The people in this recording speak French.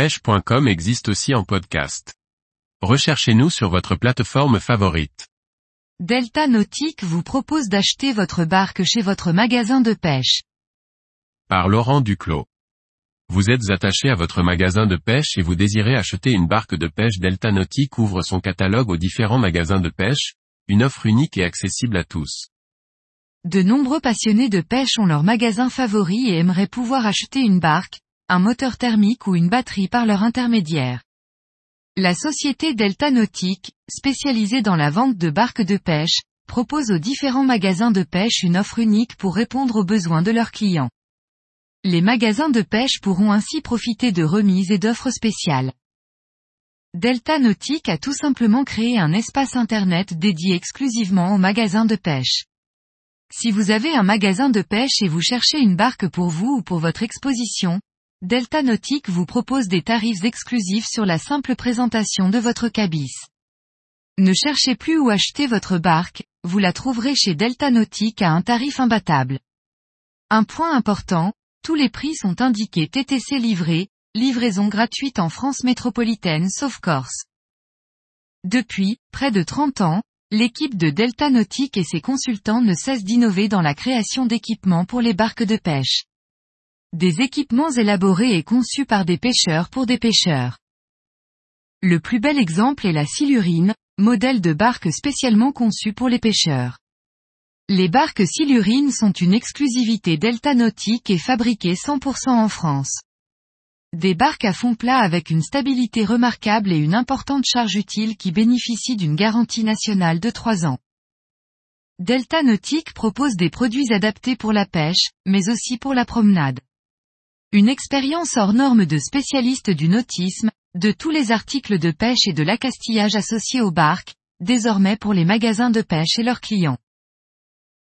pêche.com existe aussi en podcast. Recherchez-nous sur votre plateforme favorite. Delta Nautique vous propose d'acheter votre barque chez votre magasin de pêche. Par Laurent Duclos. Vous êtes attaché à votre magasin de pêche et vous désirez acheter une barque de pêche Delta Nautique ouvre son catalogue aux différents magasins de pêche, une offre unique et accessible à tous. De nombreux passionnés de pêche ont leur magasin favori et aimeraient pouvoir acheter une barque, un moteur thermique ou une batterie par leur intermédiaire. La société Delta Nautique, spécialisée dans la vente de barques de pêche, propose aux différents magasins de pêche une offre unique pour répondre aux besoins de leurs clients. Les magasins de pêche pourront ainsi profiter de remises et d'offres spéciales. Delta Nautique a tout simplement créé un espace internet dédié exclusivement aux magasins de pêche. Si vous avez un magasin de pêche et vous cherchez une barque pour vous ou pour votre exposition, Delta Nautique vous propose des tarifs exclusifs sur la simple présentation de votre cabis. Ne cherchez plus où acheter votre barque, vous la trouverez chez Delta Nautique à un tarif imbattable. Un point important, tous les prix sont indiqués TTC livré, livraison gratuite en France métropolitaine sauf Corse. Depuis, près de 30 ans, l'équipe de Delta Nautique et ses consultants ne cessent d'innover dans la création d'équipements pour les barques de pêche. Des équipements élaborés et conçus par des pêcheurs pour des pêcheurs. Le plus bel exemple est la Silurine, modèle de barque spécialement conçu pour les pêcheurs. Les barques Silurine sont une exclusivité Delta Nautique et fabriquées 100% en France. Des barques à fond plat avec une stabilité remarquable et une importante charge utile qui bénéficient d'une garantie nationale de 3 ans. Delta Nautique propose des produits adaptés pour la pêche, mais aussi pour la promenade. Une expérience hors norme de spécialistes du nautisme, de tous les articles de pêche et de l'accastillage associés aux barques, désormais pour les magasins de pêche et leurs clients.